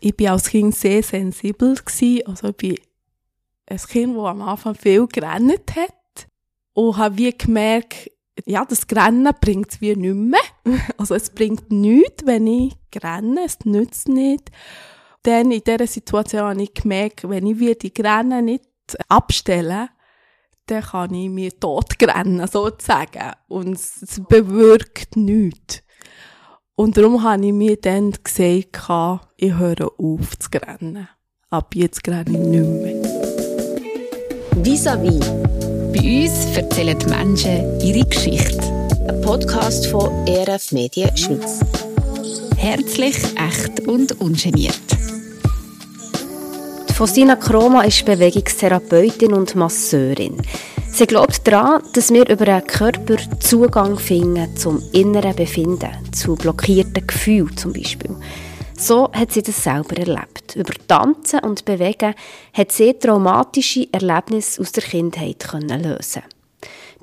Ich war als Kind sehr sensibel. Gewesen. Also ich bin ein Kind, das am Anfang viel gerannt hat. Und habe wie gemerkt, ja, das Rennen bringt es wie nicht mehr. Also es bringt nichts, wenn ich renne, es nützt nicht. Dann in dieser Situation habe ich gemerkt, wenn ich wie die Rennen nicht abstelle, dann kann ich mir tot rennen, sozusagen. Und es bewirkt nichts. Und darum habe ich mir dann gesagt, ich höre auf zu rennen. Ab jetzt renne ich nicht mehr. Vis-à-vis. Bei uns erzählen die Menschen ihre Geschichte. Ein Podcast von ERF Medien Schweiz. Herzlich, echt und ungeniert. Faustina Kroma ist Bewegungstherapeutin und Masseurin. Sie glaubt daran, dass wir über einen Körper Zugang finden zum inneren Befinden, zu blockierten Gefühlen zum Beispiel. So hat sie das selber erlebt. Über Tanzen und Bewegen hat sie traumatische Erlebnisse aus der Kindheit lösen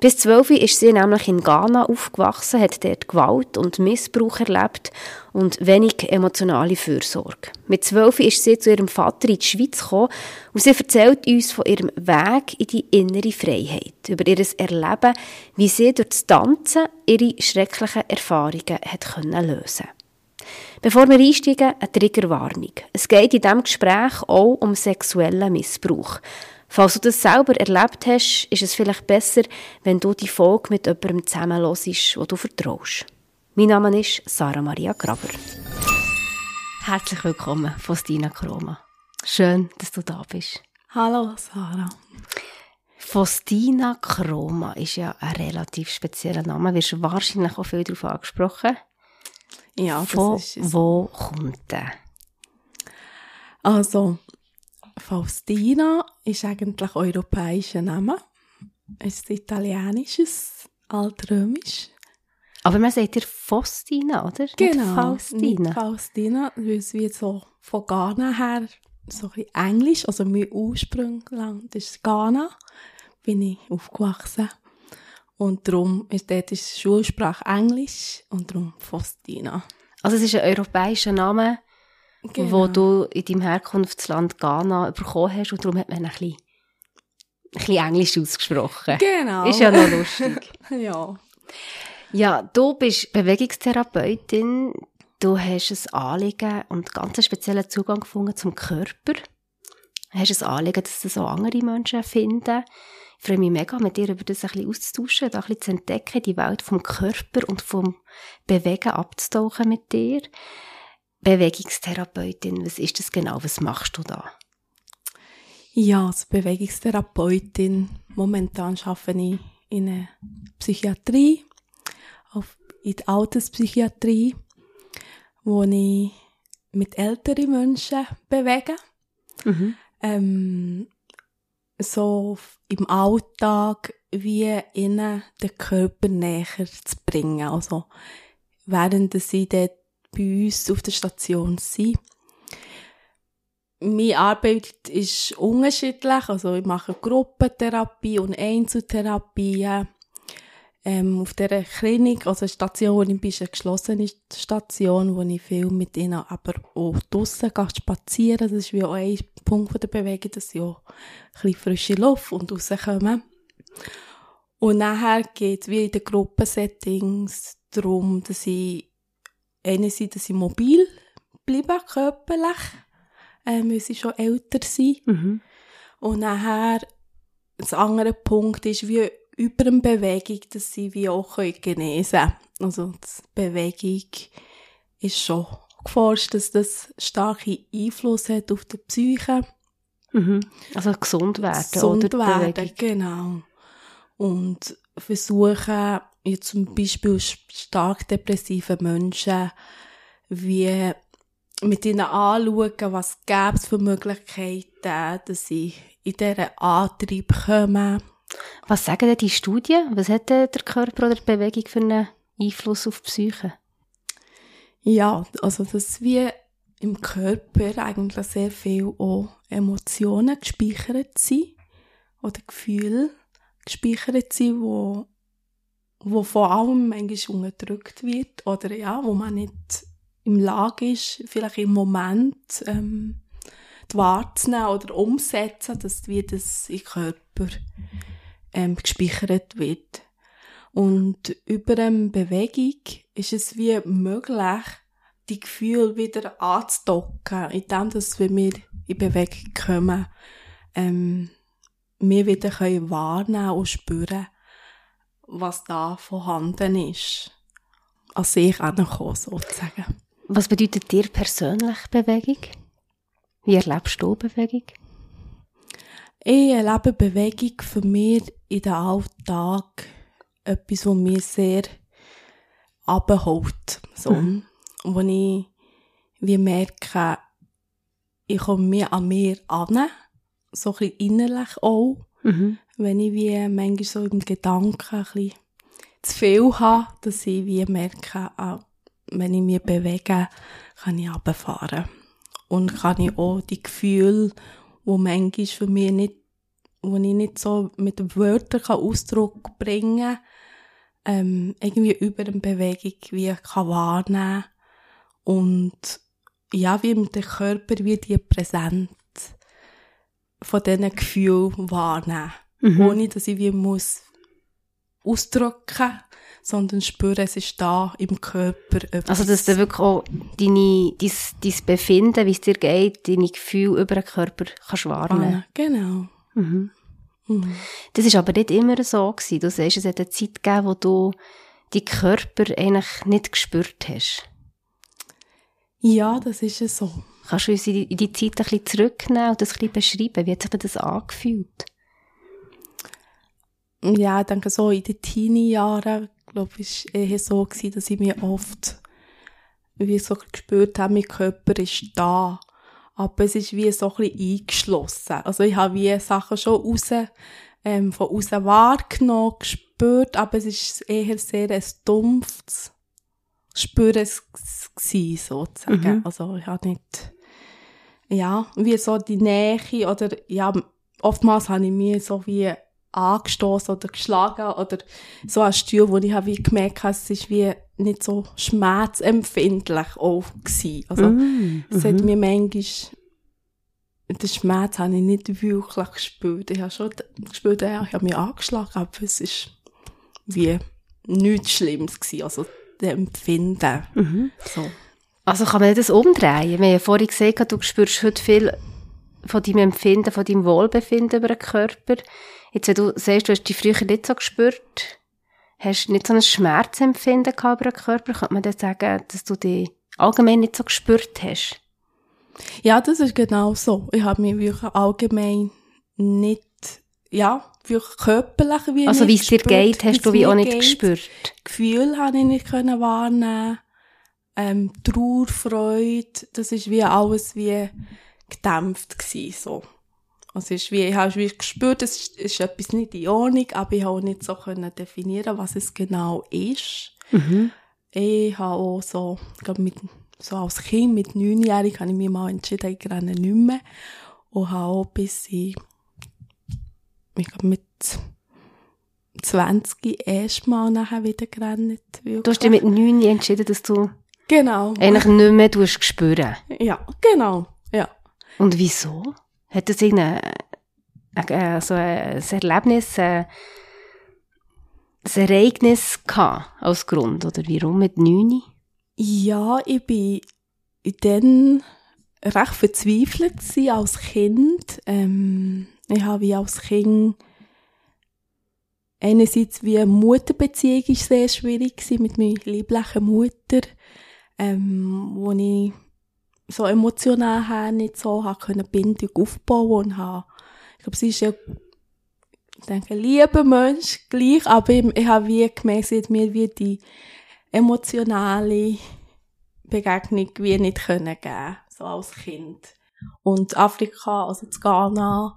bis zwölf ist sie nämlich in Ghana aufgewachsen, hat dort Gewalt und Missbrauch erlebt und wenig emotionale Fürsorge. Mit zwölf ist sie zu ihrem Vater in die Schweiz gekommen und sie erzählt uns von ihrem Weg in die innere Freiheit, über ihr Erleben, wie sie durch das Tanzen ihre schrecklichen Erfahrungen hat lösen Bevor wir einsteigen, eine Triggerwarnung. Es geht in diesem Gespräch auch um sexuellen Missbrauch. Falls du das selber erlebt hast, ist es vielleicht besser, wenn du die Folge mit jemandem zusammen hörst, wo du vertraust. Mein Name ist Sarah Maria Graber. Herzlich willkommen, Faustina Kroma. Schön, dass du da bist. Hallo, Sarah. Faustina Kroma ist ja ein relativ spezieller Name. Du wirst wahrscheinlich auch viel darauf angesprochen. Ja, Von wo kommt der? Also, Faustina ist eigentlich europäischer Name. Es ist italienisches, altrömisch. Aber man sagt ja Faustina, oder? Genau. Nicht Faustina. Nicht Faustina, weil es wie so von Ghana her so ein bisschen Englisch, also mein Ursprungsland ist Ghana, bin ich aufgewachsen. Und darum ist dort ist die Schulsprache Englisch und darum Faustina. Also es ist ein europäischer Name, Genau. wo du in deinem Herkunftsland Ghana bekommen hast und darum hat man ein bisschen, ein bisschen Englisch ausgesprochen. Genau. Ist ja noch lustig. ja. Ja, du bist Bewegungstherapeutin, du hast ein Anliegen und ganz einen speziellen Zugang gefunden zum Körper. Du hast ein Anliegen, dass das auch andere Menschen finden. Ich freue mich mega, mit dir über das ein bisschen auszutauschen, da ein bisschen zu entdecken, die Welt vom Körper und vom Bewegen abzutauchen mit dir. Bewegungstherapeutin, was ist das genau? Was machst du da? Ja, als Bewegungstherapeutin momentan arbeite ich in der Psychiatrie, auf, in der Alterspsychiatrie, wo ich mit älteren Menschen bewege. Mhm. Ähm, so im Alltag wie ihnen den Körper näher zu bringen. Also während sie dort bei uns auf der Station sind. Meine Arbeit ist unterschiedlich, also ich mache Gruppentherapie und Einzeltherapie. Ähm, auf dieser Klinik, also Station, wo ich bin, ist eine geschlossene Station, wo ich viel mit ihnen aber auch draussen gehe, spazieren. Das ist wie auch ein Punkt der Bewegung, dass sie auch ein bisschen frische Luft und rauskommen. Und nachher geht es wie in den Gruppensettings darum, dass ich einerseits, dass ich mobil bleibe, körperlich, weil sie schon älter sind. Mhm. Und nachher, das andere Punkt ist, wie über eine Bewegung, dass sie wie auch können genesen können. Also, die Bewegung ist schon geforscht, dass das starken Einfluss hat auf die Psyche. Mhm. Also gesund werden, Gesund oder? werden, Bewegung. genau. Und versuchen, jetzt zum Beispiel stark depressive Menschen, wie mit ihnen anschauen, was gäbe es für Möglichkeiten, dass sie in diesen Antrieb kommen. Was sagen denn die Studien? Was hat der Körper oder die Bewegung für einen Einfluss auf die Psyche? Ja, also dass wie im Körper eigentlich sehr viel auch Emotionen gespeichert sind oder Gefühle gespeichert sind, wo, wo vor allem manchmal unterdrückt wird oder ja, wo man nicht im Lage ist, vielleicht im Moment ähm, wahrzunehmen oder umsetzen, dass wie das im Körper ähm, gespeichert wird. Und über eine Bewegung ist es wie möglich, die Gefühle wieder anzudocken, indem wir in Bewegung kommen, ähm, wir wieder können wahrnehmen und spüren, was da vorhanden ist. An sich ankommen, sozusagen. Was bedeutet dir persönlich Bewegung? Wie erlebst du Bewegung? Ich erlebe Bewegung für mich in den Alltag etwas, was mir sehr abholt. So. Mhm. Wo ich wie merke, ich komme mir an mir an, so ein bisschen innerlich auch, mhm. wenn ich wie manchmal so im Gedanken ein bisschen zu viel habe, dass ich wie merke, ah, wenn ich mich bewege, kann ich runterfahren. Und kann ich auch die Gefühle, die manchmal für mich nicht, wo ich nicht so mit Wörtern Ausdruck bringen kann, ähm, irgendwie über eine Bewegung wie kann wahrnehmen und ja, wie mit dem Körper wie die Präsenz von diesen Gefühlen wahrnehmen. Mhm. Ohne, dass ich wie muss ausdrücken, sondern spüren, es ist da im Körper etwas. Also, dass du wirklich auch deine, dein, dein Befinden, wie es dir geht, deine Gefühle über den Körper kannst wahrnehmen. Ah, genau. Mhm. Mhm. Das ist aber nicht immer so gewesen. Du sagst, es hat eine Zeit gegeben, wo du die Körper eigentlich nicht gespürt hast. Ja, das ist es so. Kannst du uns in die, in die Zeit ein bisschen zurücknehmen und das ein bisschen beschreiben? Wie hat sich das angefühlt? Ja, ich denke so in den Teenie-Jahren, glaube ich, war es eher so gewesen, dass ich mir oft wie so gespürt habe, mein Körper ist da. Aber es ist wie so ein bisschen eingeschlossen. Also ich habe wie Sachen schon raus, ähm, von außen wahrgenommen, gespürt, aber es ist eher sehr ein dumpfes Spüren gewesen, sozusagen. Mhm. Also ich habe nicht, ja, wie so die Nähe oder, ja, oftmals habe ich mir so wie angestoßen oder geschlagen oder so ein Stuhl, wo ich habe wie gemerkt habe, es ist wie nicht so schmerzempfindlich auch gewesen. Also, mm, es hat mhm. mir manchmal, den Schmerz habe ich nicht wirklich gespürt. Ich habe schon gespürt, ja, ich habe mich angeschlagen, aber es ist wie nichts Schlimmes gewesen. Also, Empfinden. Mhm. So. Also kann man das umdrehen? Wir haben ja vorhin gesagt, du spürst heute viel von deinem Empfinden, von deinem Wohlbefinden über den Körper. Jetzt, wenn du sagst, du hast dich früher nicht so gespürt, hast nicht so ein Schmerzempfinden gehabt über den Körper, könnte man dann sagen, dass du dich allgemein nicht so gespürt hast? Ja, das ist genau so. Ich habe mich wirklich allgemein nicht, ja, wirklich körperlich wie Also wie es dir geht, hast du wie auch nicht geht. gespürt? Gefühl habe ich nicht können wahrnehmen. Ähm, Trauer, Freude, das ist wie alles wie gedämpft gewesen, so. Also ist wie, ich habe wie gespürt, es ist, ist etwas nicht in Ordnung, aber ich habe auch nicht so können definieren, was es genau ist. Mhm. Ich habe auch so, ich glaube mit, so als Kind, mit neunjährig, habe ich mich mal entschieden, ich renne nicht mehr. Und habe auch bis ich ich glaube, mit 20 erstmal nachher wieder gerannt. Wirklich. Du hast dich mit 9 entschieden, dass du genau. eigentlich nicht mehr tust spüren. Ja, genau, ja. Und wieso? Hat das irgendein äh, so ein Erlebnis, äh, ein Ereignis gehabt als Grund? Oder warum mit 9? Ja, ich bin dann recht verzweifelt als Kind. Ähm, ich habe wie als Kind einerseits wie eine Mutterbeziehung ist sehr schwierig gewesen mit meiner lieblichen Mutter, ähm, wo ich so emotional her nicht so habe können Bindung aufbauen und habe, ich glaube, sie ist ja, ich denke, lieber Mensch gleich, aber ich, ich habe wie gemerkt, mir wie die emotionale Begegnung wie nicht können geben, so als Kind. Und Afrika, also zu Ghana,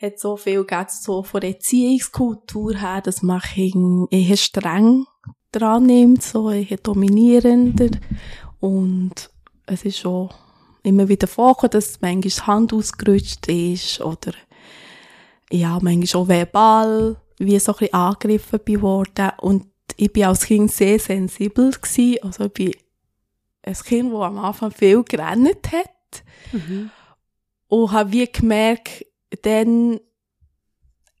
hat so viel gegeben, so von der Erziehungskultur her, dass man eher streng dran nimmt, so eher dominierender. Und es ist schon immer wieder vorgekommen, dass manchmal die Hand ausgerutscht ist oder ja, manchmal auch verbal, wie so ein bisschen angegriffen worden. Und ich bin als Kind sehr sensibel gewesen, also ich bin ein Kind, das am Anfang viel gerannt hat. Mhm. Und habe wie gemerkt, dann,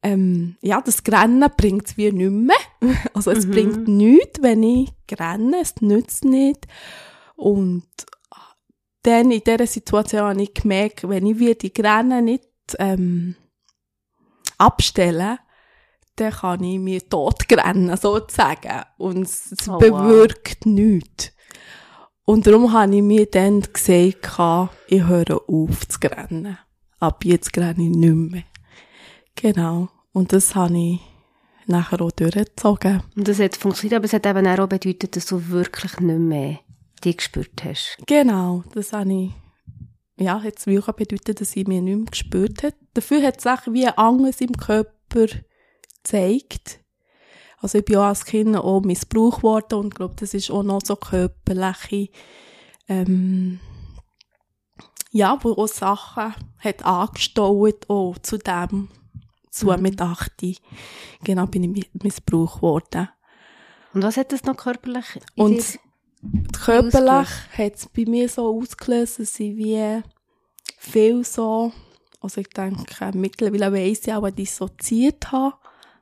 ähm, ja, das Rennen bringt es wie nicht mehr. Also es Mhm. bringt nichts, wenn ich renne, es nützt nicht. Und dann in dieser Situation habe ich gemerkt, wenn ich wie die Rennen nicht ähm, abstelle, dann kann ich mir tot rennen, sozusagen. Und es Oh, wow. bewirkt nichts. Und darum habe ich mir dann gesagt, ich höre auf zu rennen. Ab jetzt renne ich nicht mehr. Genau. Und das habe ich nachher auch durchgezogen. Und das hat funktioniert, aber es hat eben auch bedeutet, dass du wirklich nicht mehr dich gespürt hast. Genau, das habe ich, ja, hat es wirklich bedeutet, dass ich mich nicht mehr gespürt habe. Dafür hat es auch wie anderes im Körper gezeigt. Also ich bin auch als Kind auch missbraucht worden und ich glaube, das ist auch noch so körperliche, ähm, ja, wo auch Sachen hat angestaut, auch zu dem, zu Mhm. mit 8. Genau, bin ich mi- missbraucht worden. Und was hat das noch körperlich Und körperlich hat es bei mir so ausgelöst, dass ich wie viel so, also ich denke, mittlerweile weiss ich auch, dissoziiert habe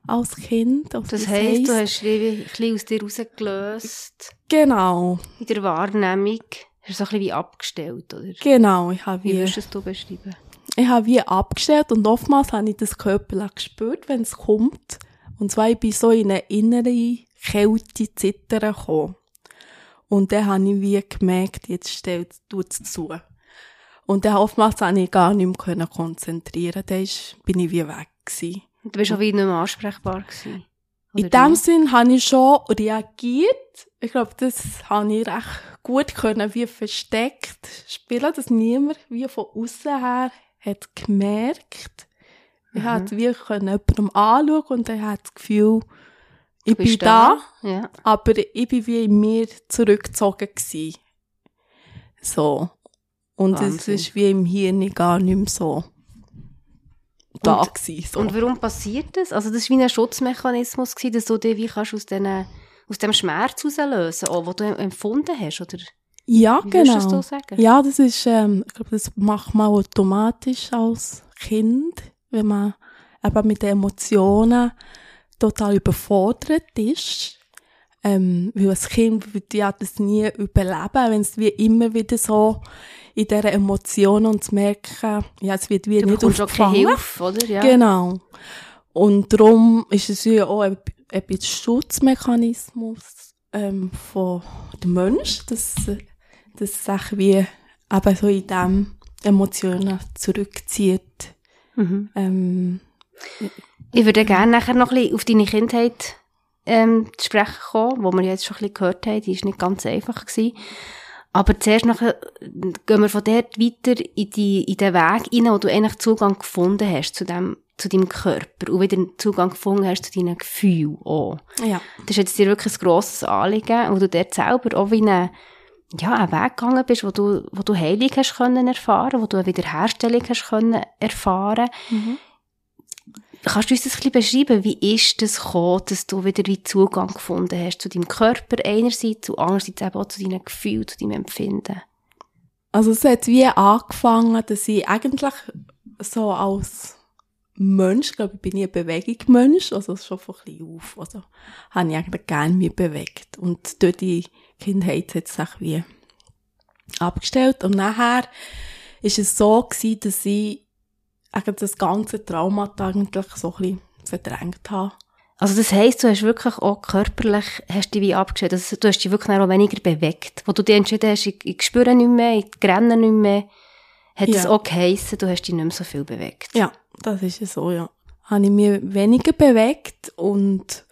als Kind. Also Das heisst, du hast ein bisschen aus dir rausgelöst, Genau, in der Wahrnehmung. Hast du so ein bisschen wie abgestellt, oder? genau. Ich habe Wie wie, würdest du es beschreiben? Ich habe wie abgestellt und oftmals habe ich das körperlich gespürt, wenn es kommt. Und zwar, ich bin so in eine innere Kälte, Zittern gekommen. Und dann habe ich wie gemerkt, jetzt stellt es zu. Und dann oftmals habe ich gar nicht mehr konzentrieren. Dann bin ich wie weg gewesen. Du bist auch wie nicht mehr ansprechbar gewesen. In dem wie? Sinn habe ich schon reagiert. Ich glaube, das habe ich recht gut können, wie versteckt spielen, dass niemand wie von außen her hat gemerkt. Ich Mhm. hatte wie können jemandem anschauen und er hat das Gefühl, ich bin da, Ja. aber ich bin wie in mir zurückgezogen gewesen. So. Und es ist wie im Hirn gar nicht mehr so da Und- gewesen. So. Und warum passiert das? Also das war wie ein Schutzmechanismus, gewesen, dass du dich wie kannst aus, diesen, aus dem Schmerz herauslösen kannst, den du empfunden hast, oder? Ja, Wie würdest du genau. das so sagen? Ja, das ist, ähm, ich glaube, das macht man automatisch als Kind, wenn man eben mit den Emotionen total überfordert ist. Ähm, weil als Kind würde ja das nie überleben, wenn es wie immer wieder so in dieser Emotion und zu merken, ja, es wird wie Du nicht aufgefangen. Hilfe, oder? Ja. Genau. Und darum ist es ja auch ein, ein bisschen Schutzmechanismus ähm, von dem Mensch, dass, dass sich wie eben so in dem Emotionen zurückzieht. Mhm. Ähm, Ich würde gerne nachher noch ein bisschen auf deine Kindheit ähm, zu sprechen kommen, wo wir jetzt schon ein bisschen gehört haben, die war nicht ganz einfach. Gewesen. Aber zuerst nachher gehen wir von dort weiter in, die, in den Weg rein, wo du eigentlich Zugang gefunden hast zu, dem, zu deinem Körper und wieder Zugang gefunden hast zu deinen Gefühlen auch. ja. Das ist jetzt dir wirklich ein grosses Anliegen, wo du dort selber auch wie eine, ja, einen Weg gegangen bist, wo du, wo du Heilung hast können erfahren, wo du eine Wiederherstellung hast können erfahren. Mhm. Kannst du uns das ein bisschen beschreiben? Wie ist das gekommen, dass du wieder wie Zugang gefunden hast zu deinem Körper einerseits und andererseits eben auch zu deinen Gefühlen, zu deinem Empfinden? Also es hat wie angefangen, dass ich eigentlich so als Mensch, glaube ich, bin ich ein Bewegungsmensch, also schon von klein auf, also habe ich eigentlich gerne mich bewegt. Und durch die Kindheit hat es sich wie abgestellt. Und nachher ist es so gewesen, dass ich das ganze Trauma eigentlich so ein bisschen verdrängt habe. Also das heisst, du hast wirklich auch körperlich, hast dich wie abgestellt, also du hast dich wirklich auch weniger bewegt. Wo du dich entschieden hast, ich, ich spüre nicht mehr, ich renne nicht mehr, hat Ja. es auch geheissen, du hast dich nicht mehr so viel bewegt. Ja, das ist es so, ja. Habe ich mich weniger bewegt und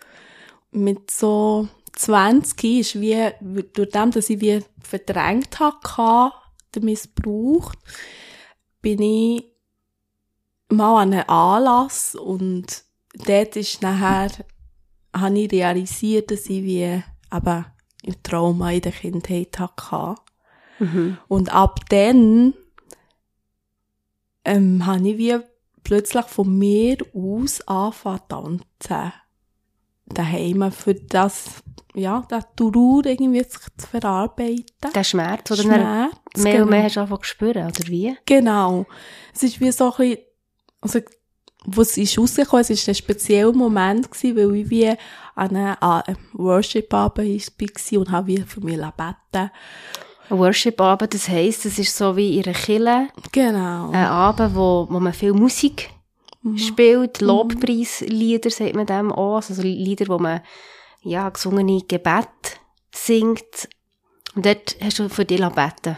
mit so 20 ist wie, durch dem, dass ich wie verdrängt hatte, den Missbrauch, bin ich mal an einen Anlass und dort ist nachher, habe ich realisiert, dass ich wie eben im Trauma in der Kindheit hatte. Mhm. Und ab dann ähm, habe ich wie plötzlich von mir aus angefangen zu tanzen. Daheim für das, ja, das Trauer irgendwie zu, zu verarbeiten. Der Schmerz, oder Schmerz, mehr genau. und mehr hast du angefangen zu spüren, oder wie? Genau. Es ist wie so ein bisschen, also, wo es ist rausgekommen, es ist ein spezieller Moment gewesen, weil ich wie an einem Worship-Abend war und habe wie für mich beten ein Worship-Abend, das heisst, es ist so wie ihre Kille. Genau. Ein Abend, wo, wo man viel Musik mhm. spielt, mhm. Lobpreislieder, sagt man dem auch, also Lieder, wo man, ja, gesungene Gebet singt. Und dort hast du für dich beten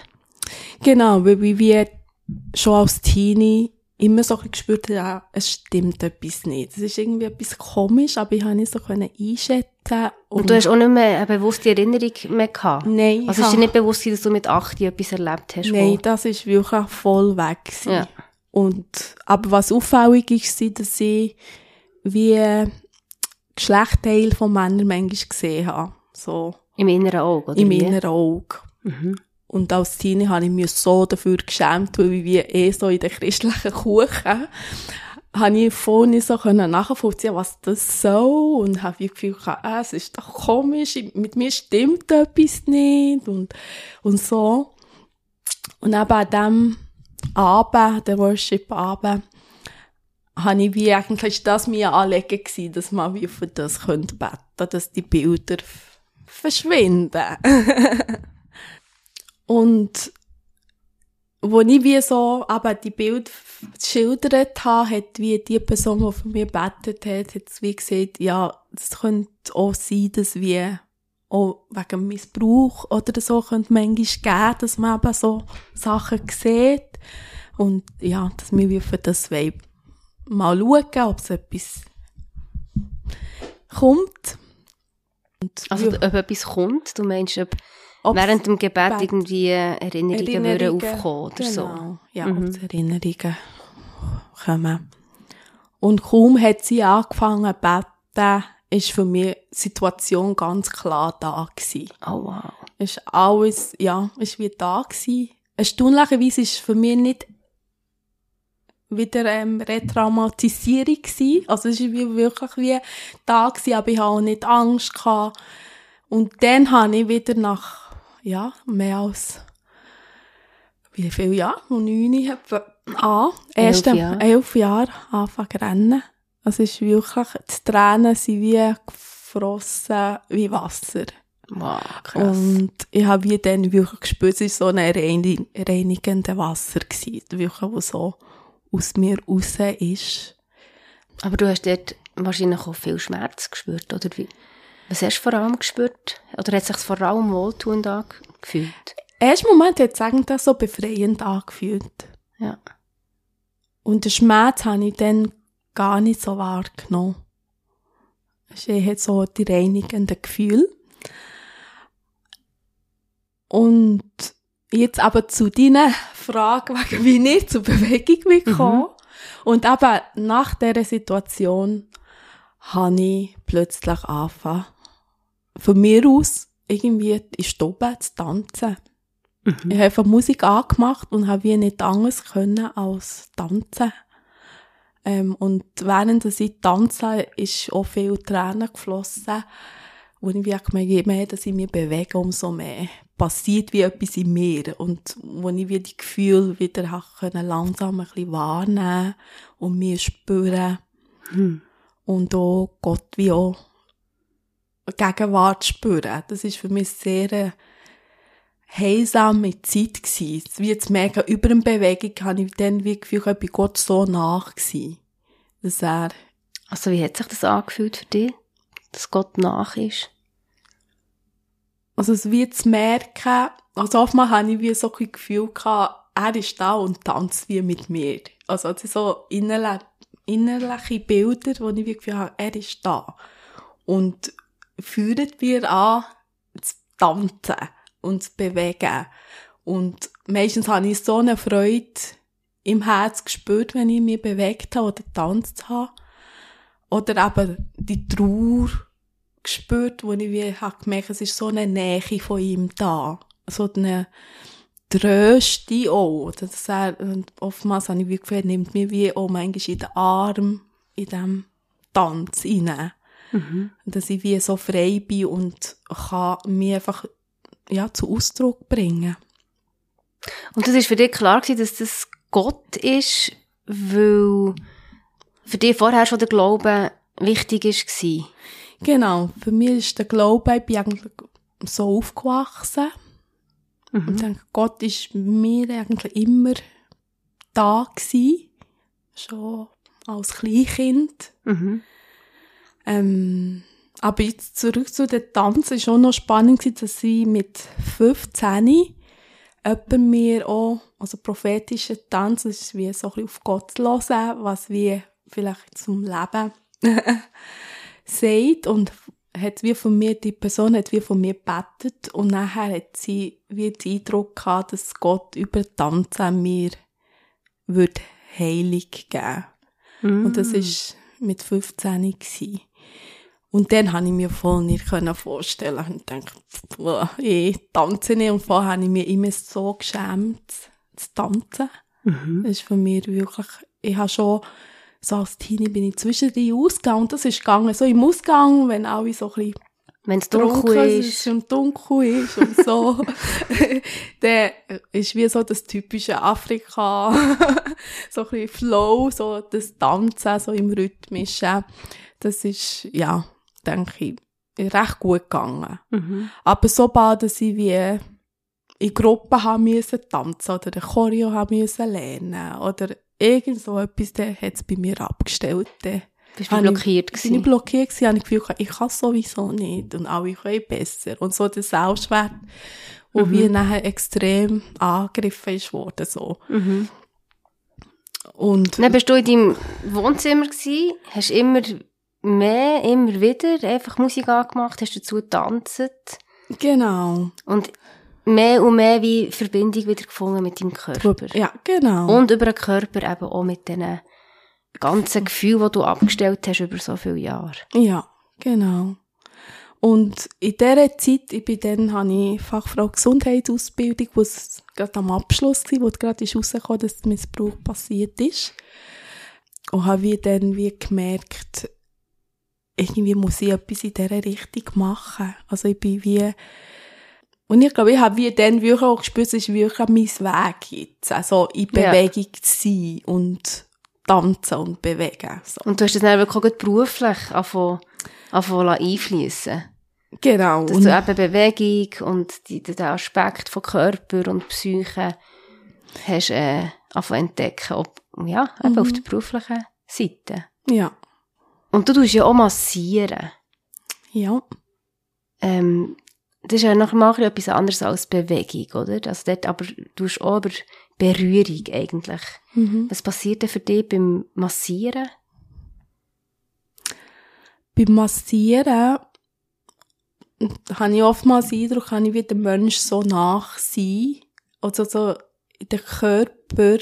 Genau, weil wir schon als Teenie immer so gespürt, ja, es stimmt etwas nicht. Es ist irgendwie etwas komisch, aber ich habe nicht so einschätzen und, und, du hast auch nicht mehr eine bewusste Erinnerung mehr gehabt? Nein. Also ist dir nicht bewusst, dass du mit 8 etwas erlebt hast? Nein, das ist wirklich voll weg gewesen. Ja. Und, aber was auffällig ist, dass ich wie Geschlechtteil von Männern manchmal gesehen habe. So. Im inneren Auge, oder Im wie? inneren Auge. Mhm. Und als Teenie habe ich mich so dafür geschämt, weil ich wie eh so in den christlichen Kuchen habe ich vorhin nicht so nachvollziehen was das soll und habe das Gefühl gehabt, ah, es ist doch komisch, mit mir stimmt etwas nicht und, und so. Und eben an dem Abend, der Worship-Abend, habe ich wie eigentlich das mir anlegen gewesen, dass man wie für das könnte beten, dass die Bilder verschwinden. und wo ich wie so aber die Bild geschildert habe, hat wie die Person, die für mich betet hat, hat wie gesagt, ja, es könnte auch sein, dass wir auch wegen Missbrauch oder so könnte manchmal geben, dass man eben so Sachen sieht. Und ja, dass wir wie für das mal schauen, ob es etwas kommt. Und also, ob etwas kommt, du meinst, ob Ob's während dem Gebet irgendwie Erinnerungen, Erinnerungen aufkommen oder genau. so. Ja, mhm. Erinnerungen kommen. Und kaum hat sie angefangen zu beten, ist für mich die Situation ganz klar da gewesen. Oh wow. Ist alles, ja, ist wie da gewesen. Erstaunlicherweise ist für mich nicht wieder ähm, Retraumatisierung gewesen. Also es wie wirklich wie da gewesen, aber ich habe auch nicht Angst gehabt. Und dann habe ich wieder nach ja, mehr als, wie viele Jahre? Noch neun an. Erst elf Jahre. elf Jahre anfangen zu rennen. Also es ist wirklich, die Tränen sind wie gefrossen wie Wasser. Wow, krass. Und ich habe wie dann wirklich gespürt, es war so ein reinigendes Wasser gewesen, wirklich, was so aus mir raus ist. Aber du hast dort wahrscheinlich auch viel Schmerz gespürt, oder wie? Was hast du vor allem gespürt? Oder hat es sich vor allem wohltuend angefühlt? Erst Moment hat es eigentlich so befreiend angefühlt. Ja. Und den Schmerz habe ich dann gar nicht so wahrgenommen. Es hat so die reinigenden Gefühle. Und jetzt aber zu deiner Frage, wie ich zur Bewegung gekommen mhm. Und aber nach dieser Situation habe ich plötzlich angefangen, von mir aus irgendwie in Stoben zu tanzen. Mhm. Ich habe einfach Musik angemacht und habe wie nicht anders können als tanzen. Ähm, und während ich tanze, ist auch viel Tränen geflossen. Wo ich wirklich je mehr, dass ich mich bewege, umso mehr passiert wie etwas in mir. Und wo ich wie die Gefühle wieder können, langsam ein bisschen wahrnehmen und mir spüren. Mhm. Und auch Gott wie auch Gegenwart spüren. Das ist für mich sehr eine heilsame Zeit gewesen. Wie zu merken, über eine Bewegung habe ich dann wie gefühlt, ich bei Gott so nach gewesen. Dass er also wie hat sich das angefühlt für dich, dass Gott nach ist? Also es wie zu merken, also oftmals habe ich wie so ein Gefühl gehabt, er ist da und tanzt wie mit mir. Also es sind so innerliche, innerliche Bilder, wo ich wie gefühlt habe, er ist da. Und führen wir an, zu tanzen und zu bewegen. Und meistens habe ich so eine Freude im Herz gespürt, wenn ich mich bewegt habe oder getanzt habe. Oder eben die Trauer gespürt, wo ich wie habe gemerkt, es ist so eine Nähe von ihm da. So eine Tröste auch. Das er, oftmals habe ich wie gefühlt, nimmt mich wie auch manchmal in den Arm in diesem Tanz hinein. Mhm. Dass ich wie so frei bin und kann mich einfach, ja, zu Ausdruck bringen. Und das ist für dich klar gewesen, dass das Gott ist, weil für dich vorher schon der Glaube wichtig war. Genau. Für mich ist der Glaube, ich bin eigentlich so aufgewachsen. Mhm. Ich denke, Gott ist mir eigentlich immer da gewesen. Schon als Kleinkind. Mhm. Ähm, aber jetzt zurück zu den Tanzen, ist auch noch spannend gewesen, dass ich mit 15 jemand mir auch, also prophetische Tanz, das ist wie so ein bisschen auf Gott zu hören, was wie vielleicht zum Leben sagt und hat wie von mir, die Person hat wie von mir gebetet und nachher hat sie wie den Eindruck gehabt, dass Gott über Tanzen mir wird Heilig geben. Mhm. Und das ist mit 15 gewesen. Und dann habe ich mir voll nicht vorstellen und dachte, boah, ich tanze nicht. Und vorher habe ich mich immer so geschämt, zu tanzen. Mhm. Das ist für mich wirklich, ich habe schon, so als Teenie bin ich zwischen die Ausgang, und das ist gegangen, so im Ausgang, wenn alle so ein bisschen Wenn es dunkel dunkel ist ist. und dunkel ist und so, dann ist wie so das typische Afrika, so ein bisschen Flow, so das Tanzen, so im Rhythmischen. Das ist, ja, denke ich, recht gut gegangen. Mhm. Aber sobald dass ich wie in Gruppen haben müssen tanzen oder eine Choreo haben müssen lernen oder irgend so etwas, dann hat es bei mir abgestellt. Dann Bist du habe ich- blockiert bin ich gewesen? blockiert gewesen, habe ich Gefühl, ich kann es sowieso nicht und alle können besser. Und so der Selbstwert, wo Mhm. wie nachher extrem angegriffen ist worden, so. Mhm. Und, Dann bist du in deinem Wohnzimmer gewesen, hast immer mehr, immer wieder einfach Musik angemacht, hast dazu getanzt genau. und mehr und mehr wie Verbindung wieder gefunden mit deinem Körper. Ja, genau. Und über den Körper eben auch mit diesen ganzen Gefühlen, die du abgestellt hast über so viele Jahre. Ja, genau. Und in dieser Zeit, ich bin dann, habe ich Fachfrau Gesundheitsausbildung, wo es gerade am Abschluss war, wo gerade ist rausgekommen, dass Missbrauch passiert ist. Und habe wie dann wie gemerkt, irgendwie muss ich etwas in dieser Richtung machen. Also ich bin wie, und ich glaube, ich habe wie dann wirklich auch gespürt, es ist wirklich mein Weg jetzt. Also in Ja. Bewegung zu sein und tanzen und bewegen. So. Und du hast das dann wirklich auch beruflich angefangen einfließen. Genau. Dass du eben Bewegung und die, den Aspekt von Körper und Psyche hast äh, entdecken, ob, ja, eben Mhm. auf der beruflichen Seite. ja. Und du tust ja auch massieren. Ja. Ähm, das ist ja noch mal etwas anderes als Bewegung, oder? Also dort, aber du tust auch über Berührung eigentlich. Mhm. Was passiert denn für dich beim Massieren? Beim Massieren habe ich oftmals den Eindruck, kann ich wie der Mensch so nach sein, also so den Körper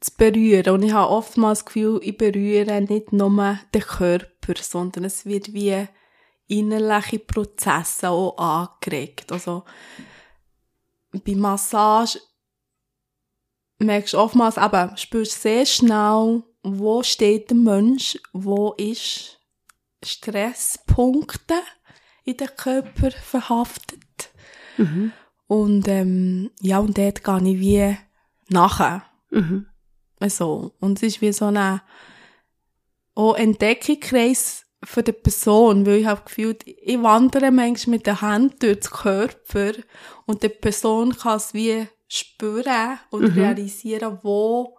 zu berühren. Und ich habe oftmals das Gefühl, ich berühre nicht nur den Körper, sondern es wird wie innerliche Prozesse auch angeregt. Also bei Massage merkst du oftmals, aber spürst sehr schnell, wo steht der Mensch, wo ist Stresspunkte in den Körper verhaftet. Mhm. Und ähm, ja, und dort gehe ich wie nachher. Mhm. Also, und es ist wie so ein auch Entdeckungskreis für die Person, weil ich habe gefühlt, ich wandere manchmal mit der Hand durch den Körper und die Person kann es wie spüren und Mhm. realisieren, wo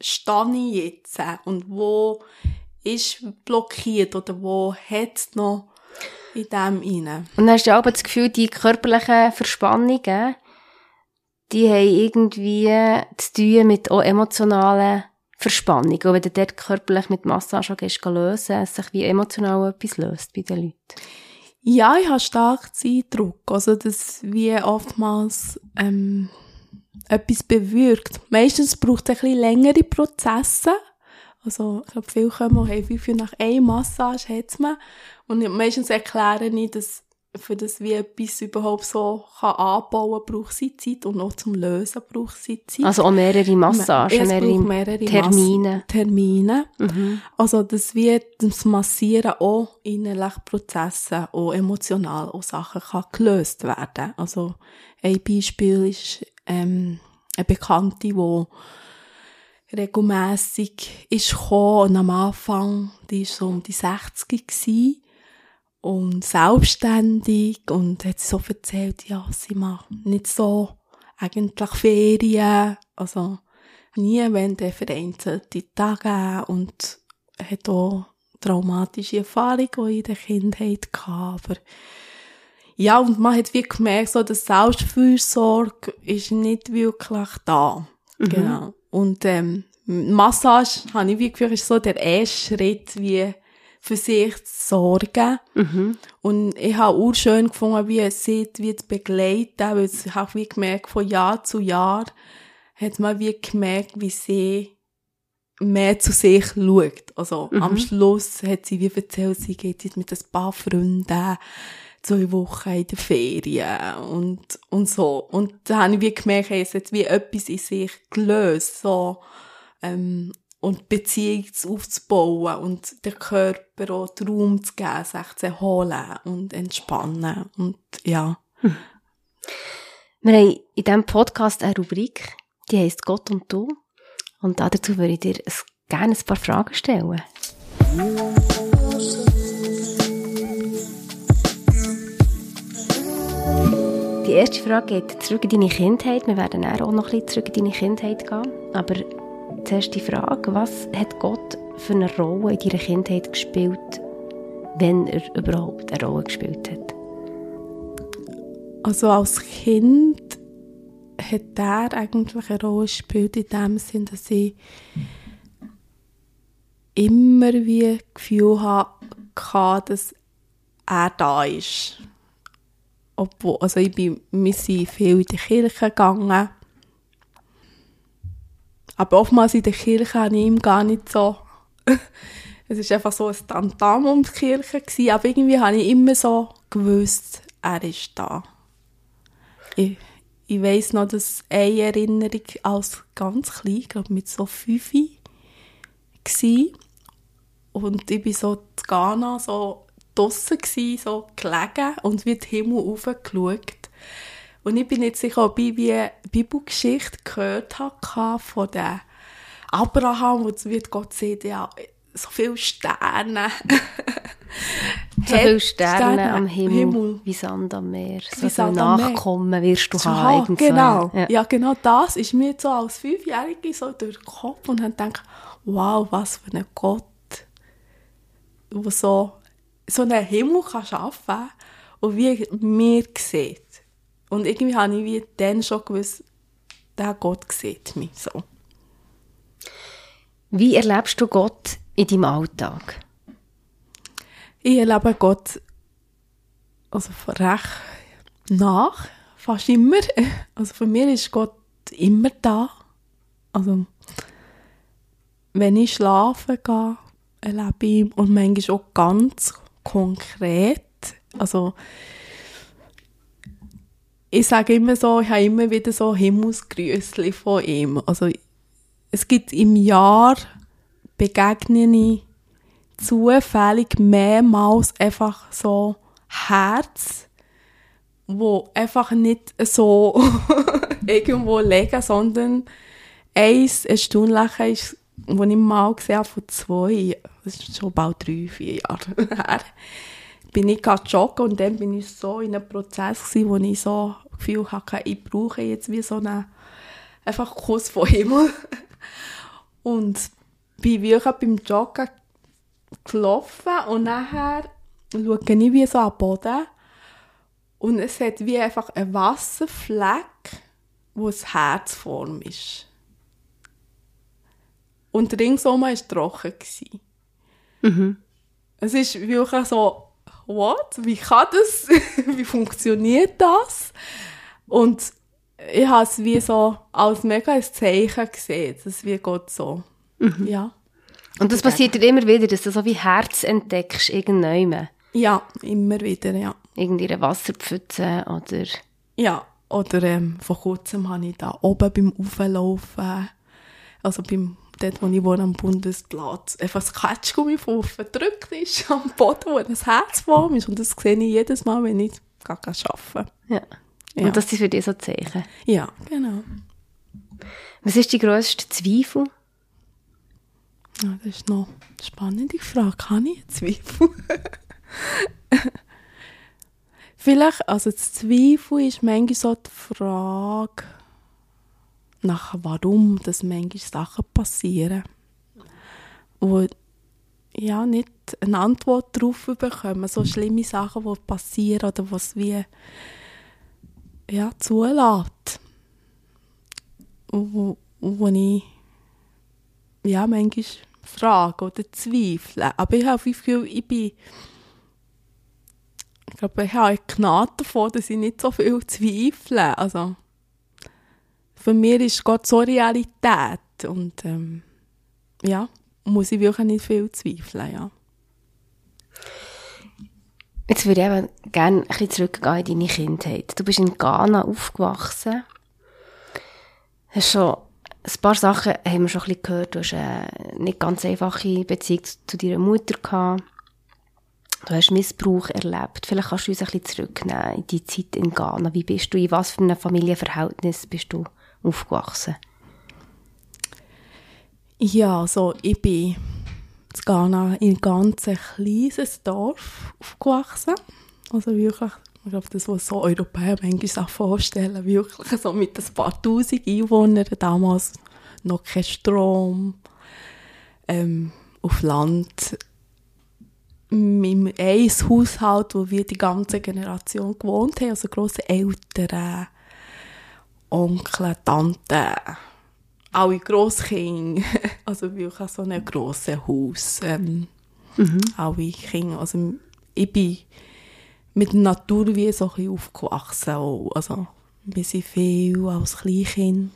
stehe ich jetzt und wo ist blockiert oder wo hat es noch in dem inne. Und hast du ja auch das Gefühl, die körperlichen Verspannungen, die haben irgendwie zu tun mit auch emotionalen Verspannungen. Und wenn du dort körperlich mit Massage gehst, lösen, es sich wie emotional etwas löst bei den Leuten. Ja, ich habe stark den Eindruck, also dass wie oftmals ähm, etwas bewirkt. Meistens braucht es ein bisschen längere Prozesse. Also ich glaube, viele kommen und haben wie viel nach einer Massage hat's man. Und meistens erkläre ich, dass für das wie etwas überhaupt so kann anbauen braucht sie Zeit und auch zum Lösen braucht sie Zeit. Also auch mehrere Massagen, mehrere, mehrere Termine. Mass Termine. Mhm. Also das wird das Massieren auch innerlich Prozesse und emotional auch Sachen kann gelöst werden. Also ein Beispiel ist ähm, eine Bekannte, die regelmässig ist gekommen und am Anfang, die ist so um die 60 gsi und selbstständig und hat so erzählt, ja, sie macht nicht so eigentlich Ferien, also nie, wenn der vereinzelte Tage und hat auch traumatische Erfahrungen in der Kindheit gehabt, aber ja, und man hat wie gemerkt, so, dass Selbstfürsorge ist nicht wirklich da. Genau. Und, ähm, Massage, habe ich wie gefühlt, ist so der erste Schritt, wie für sich zu sorgen. Mhm. Und ich habe auch schön gefunden, wie es sieht, wie zu begleiten, weil ich habe wie gemerkt, von Jahr zu Jahr hat man wie gemerkt, wie sie mehr zu sich schaut. Also am Schluss hat sie wie erzählt, sie geht jetzt mit ein paar Freunden zwei Wochen in der Ferien und, und so. Und da habe ich wie gemerkt, es hat wie etwas in sich gelöst, so, ähm, und Beziehung aufzubauen und der Körper auch den Raum zu geben, sich zu erholen und entspannen und ja. Wir haben in diesem Podcast eine Rubrik, die heisst Gott und du. Und dazu würde ich dir gerne ein paar Fragen stellen. Die erste Frage geht zurück in deine Kindheit. Wir werden auch noch ein bisschen zurück in deine Kindheit gehen. Aber zuerst die Frage, was hat Gott für eine Rolle in deiner Kindheit gespielt, wenn er überhaupt eine Rolle gespielt hat? Also als Kind hat er eigentlich eine Rolle gespielt in dem Sinn, dass ich immer wie Gefühl hatte, dass er da ist. Obwohl, also ich bin, wir sind viel in die Kirche gegangen. Aber oftmals in der Kirche habe ich ihm gar nicht so... es ist einfach so ein Tantam um die Kirche gewesen, aber irgendwie habe ich immer so gewusst, er ist da. Ich, ich weiss noch, dass eine Erinnerung als ganz klein, ich glaube mit so fünf war. Und ich bin so zu Ghana so draussen gsi, so gelegen und wie den Himmel hochgeschaut. Und ich bin nicht sicher, ob ich wie eine Bibelgeschichte gehört habe von der Abraham, wo wird Gott sieht, ja, so viele Sterne. So viele Sterne, Sterne am Himmel, Himmel. wie Sand am Meer. So Wie Sand. Nachkommen wirst du zu haben. so. Genau. Ja. Ja. genau das ist mir so als Fünfjährige so durch den Kopf und habe gedacht, wow, was für ein Gott, der so, so einen Himmel kann schaffen und wie mir sieht. Und irgendwie habe ich wie dann schon gewusst, der Gott sieht mich so. Wie erlebst du Gott in deinem Alltag? Ich erlebe Gott also recht nach, fast immer. Also für mich ist Gott immer da. Also wenn ich schlafen gehe, erlebe ich ihn und manchmal auch ganz konkret. Also ich sage immer so, ich habe immer wieder so Himmelsgrüßli von ihm. Also es gibt im Jahr begegne ich zufällig mehrmals einfach so Herz, wo einfach nicht so irgendwo liegen, sondern eins erstaunlicher ist, wo ich mal gesehen habe, von zwei, das ist schon bald drei, vier Jahre her, bin ich gerade joggen und dann bin ich so in einem Prozess gewesen, wo ich so das Gefühl hatte, ich brauche jetzt wie so einen einfach Kuss vom Himmel. Und bin wirklich beim Joggen gelaufen und nachher schaue ich wie so den Boden und es hat wie einfach ein Wasserfleck, wo es Herzform ist. Und ringsum war es trocken. Mhm. Es ist wirklich so, what? Wie kann das? wie funktioniert das? Und ich habe es wie so als mega ein Zeichen gesehen, dass wie Gott so, ja. Und das passiert dir immer wieder, dass du so wie Herz entdeckst, irgendwann. Ja, immer wieder, ja. Irgendwie eine Wasserpfütze oder... Ja, oder ähm, vor kurzem habe ich da oben beim Auflaufen, also beim, dort wo ich wohne am Bundesplatz, einfach das Ketschgummi verdrückt ist am Boden, wo ein Herz warm ist. Und das sehe ich jedes Mal, wenn ich gar arbeite. Ja. Ja. Und das sind für dich so Zeichen. Ja, genau. Was ist die grösste Zweifel? Ja, das ist noch eine spannende Frage. Kann ich Zweifel? Vielleicht, also das Zweifel ist manchmal so die Frage nach warum, dass manchmal Sachen passieren. Wo ja nicht eine Antwort darauf bekommen. So schlimme Sachen, die passieren oder was wie ja, zulässt. Wo, wo ich ja, manchmal frage oder zweifle. Aber ich habe das Gefühl, ich bin ich glaube, ich habe Gnade davon, dass ich nicht so viel zweifle. Also, für mich ist Gott so Realität und ähm, ja, muss ich wirklich nicht viel zweifeln, ja. Jetzt würde ich gerne ein bisschen zurückgehen in deine Kindheit. Du bist in Ghana aufgewachsen. Hast schon ein paar Sachen haben wir schon ein bisschen gehört. Du hast eine nicht ganz einfache Beziehung zu deiner Mutter gehabt. Du hast Missbrauch erlebt. Vielleicht kannst du uns ein bisschen zurücknehmen in die Zeit in Ghana. Wie bist du, in was für einem Familienverhältnis bist du aufgewachsen? Ja, also ich bin in Ghana in einem ganz kleines Dorf aufgewachsen. Also wirklich, ich glaube, das, was so Europäer manchmal auch vorstellen, wirklich so mit ein paar tausend Einwohnern, damals noch kein Strom, ähm, auf Land, im einem Haushalt, wo wir die ganze Generation gewohnt haben, also grosse Eltern, Onkel, Tanten, alle Grosskinder, also wirklich so ein grosses Haus, ähm, Mhm. alle Kinder, also ich bin mit der Natur wie so ein bisschen aufgewachsen auch. also wir waren viel als Kleinkind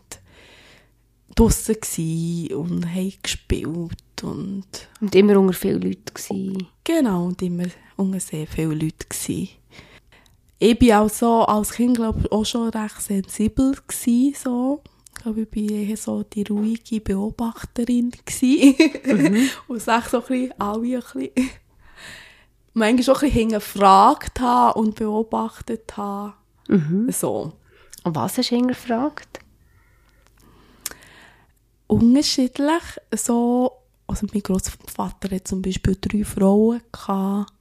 draussen und haben gespielt und Und immer unter vielen Leuten gewesen. Genau, und immer unter sehr viele Leute gsi. Ich bin auch so als Kind, glaube ich, auch schon recht sensibel gsi, so. Ich glaube, ich war eher so die ruhige Beobachterin gsi. und sag so ein bisschen, alle ein bisschen, manchmal auch ein bisschen hingefragt habe und beobachtet habe. So. Und was hast du hingefragt? unterschiedlich. So, also mein Großvater hat zum Beispiel drei Frauen gehabt.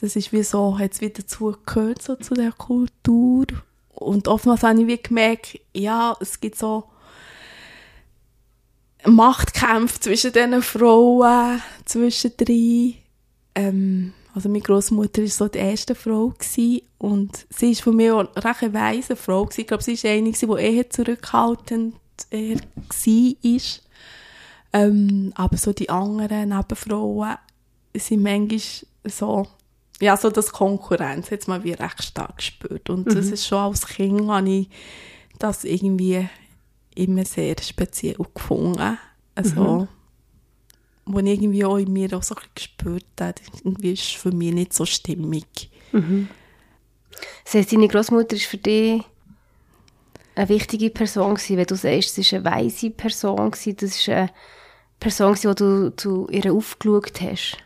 Das ist wie so, es wieder dazugehört, so zu der Kultur. Und oftmals habe ich wie gemerkt, ja, es gibt so Machtkämpfe zwischen diesen Frauen, zwischen drei. Ähm, also meine Großmutter war so die erste Frau gewesen, und sie ist von mir auch recht eine weise Frau gewesen. Ich glaube, sie war eine, die eher zurückhaltend war. Ähm, aber so die anderen Nebenfrauen sind manchmal so, ja, so das Konkurrenz hat man wie recht stark gespürt. Und das ist schon als Kind habe ich das irgendwie immer sehr speziell gefunden. Also, wo ich irgendwie auch in mir auch so gespürt habe, irgendwie ist für mich nicht so stimmig. Das heisst, deine Großmutter ist für dich eine wichtige Person gewesen, wenn du sagst, es war eine weise Person gewesen, das ist eine Person gewesen, wo du zu ihr aufgeschaut hast.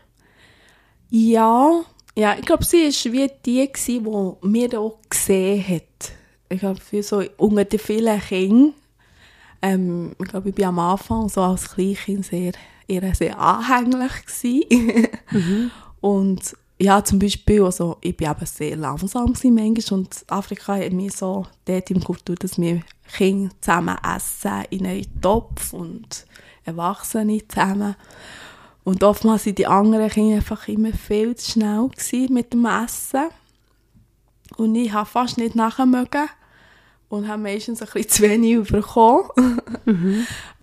Ja, ja, ich glaube, sie war wie die, die mir auch gesehen hat. Ich glaube, für so unter den vielen Kindern, ähm, ich glaube, ich war am Anfang so als Kleinkind sehr, eher sehr anhänglich gewesen. Und ja, zum Beispiel, also ich bin eben sehr langsam manchmal und Afrika hat mir so dort im Kultur, dass wir Kinder zusammen essen in einem Topf und Erwachsene zusammen. Und oftmals waren die anderen Kinder einfach immer viel zu schnell mit dem Essen. Und ich habe fast nicht nachmögen und habe meistens ein bisschen zu wenig bekommen.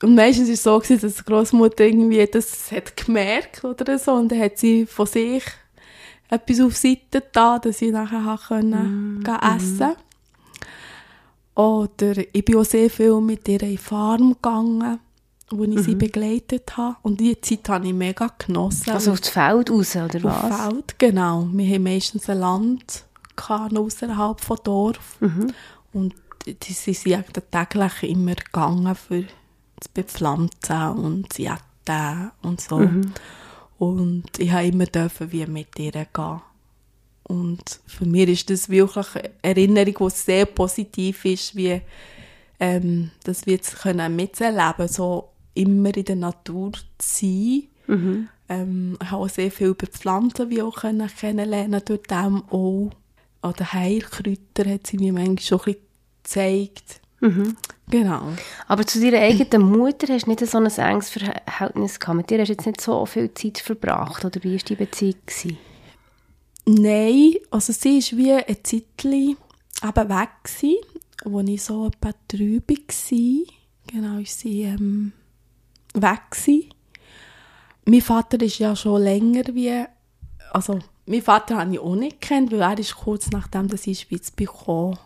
Und meistens war es so, gewesen, dass die Großmutter irgendwie das hat gemerkt oder so. Und dann hat sie von sich etwas auf Seite da, dass ich nachher können gehen essen. Oder ich bin auch sehr viel mit ihr in die Farm gegangen wo ich sie begleitet habe. Und diese Zeit habe ich mega genossen. Also aufs Feld raus, oder Auf was? Feld, genau. Wir haben meistens ein Land außerhalb von Dorf. Und die sie sind täglich immer gegangen für zu bepflanzen und zu jäten und so. Und ich habe immer dürfen wie mit ihr gehen. Und für mich ist das wirklich eine Erinnerung, die sehr positiv ist, wie ähm, dass wir jetzt können mitzuerleben, so immer in der Natur zu sein. Ähm, ich habe auch sehr viel über Pflanzen wie auch können kennenlernen durch dem auch. Oder Heilkräuter hat sie mir manchmal schon ein bisschen gezeigt. Genau. Aber zu deiner eigenen Mutter hast du nicht so ein enges Verhältnis gehabt. Mit dir hast du jetzt nicht so viel Zeit verbracht, oder wie war die Beziehung? Gewesen? Nein, also sie war wie ein Zeitchen eben weg, gewesen, wo ich so etwa drei war. Genau, ist sie ähm, weg gewesen. Mein Vater ist ja schon länger wie, also mein Vater habe ich auch nicht gekannt, weil er ist kurz nachdem dass ich in die Schweiz bekommen,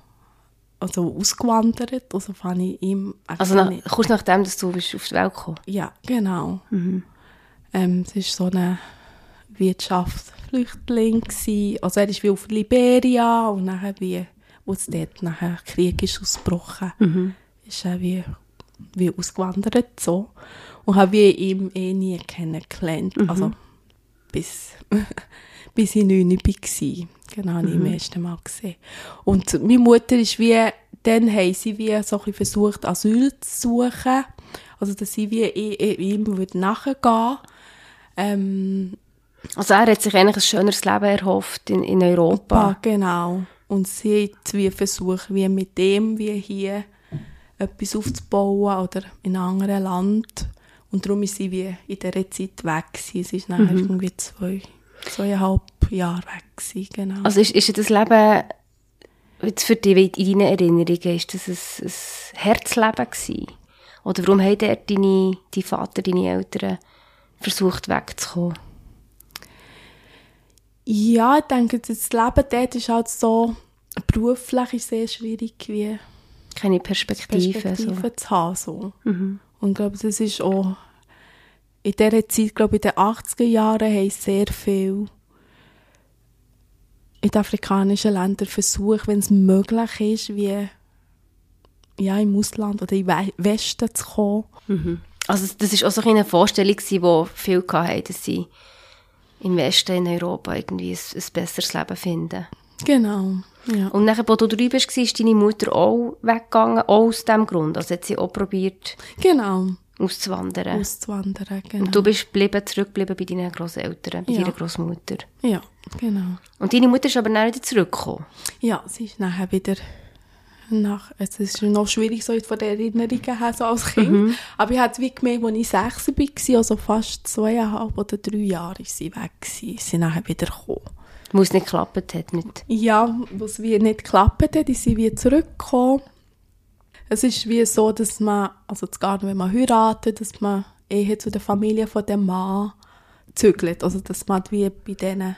also ausgewandert, also fand ich ihm Also nach, kurz nachdem, dass du bist auf die Welt gekommen ja, genau. Ähm, es ist so ein Wirtschaftsflüchtling gsi. Also er ist wie auf Liberia und nachher wie, wo es dort nachher Krieg ist ausgebrochen, ist er wie, wie ausgewandert so. Und habe wie ihn eh nie kennengelernt. Also bis, bis ich neun war. Genau, habe ich ihm ersten Mal gesehen. Und meine Mutter ist wie, dann haben sie wie so ein versucht, Asyl zu suchen. Also, dass sie wie i- i- ihm würde nachgehen ähm, Also er hat sich eigentlich ein schöneres Leben erhofft in, in Europa. Ja, genau. Und sie hat wie versucht, wie mit dem, wie hier etwas aufzubauen oder in einem anderen Land. Und darum ist sie wie in dieser Zeit weg gewesen. Sie ist nachher irgendwie zwei, zweieinhalb Jahre weg gewesen, genau. Also ist, ist das Leben jetzt für dich in deinen Erinnerungen, ist das ein, ein Herzleben gewesen? Oder warum haben dort deine, dein Vater, deine Eltern versucht wegzukommen? ja, ich denke, das Leben dort ist halt so, beruflich ist sehr schwierig, wie Keine Perspektive. Perspektive zu haben. So. Und ich glaube, das ist auch in dieser Zeit, glaube ich, in den 80er Jahren haben sehr viel in den afrikanischen Ländern versucht, wenn es möglich ist, wie ja, im Ausland oder im We- Westen zu kommen. So. Also das ist auch so eine Vorstellung, die viele hatten, dass sie im Westen in Europa irgendwie ein, ein besseres Leben finden. Genau. Ja. Und nachher, wo du drüben warst, ist deine Mutter auch weggegangen, auch aus diesem Grund. Also hat sie auch probiert, Genau. auszuwandern. Auszuwandern, genau. Und du bist geblieben, zurückgeblieben bei deinen Grosseltern, bei Ja. deiner Großmutter. ja, genau. Und deine Mutter ist aber dann wieder zurückgekommen. Ja, sie ist nachher wieder nach, es ist noch schwierig so von den Erinnerungen her, so als Kind. Aber ich habe es wie gemerkt, als ich sechs war, also fast zweieinhalb oder drei Jahre ist sie weg sie nachher wieder gekommen. Wo es nicht geklappt hat mit... Ja, was wie nicht geklappt hat, ist sie wieder zurückgekommen. Es ist wie so, dass man, also gar nicht, wenn man heiratet, dass man eher zu der Familie von dem Mann zügelt. Also, dass man wie bei denen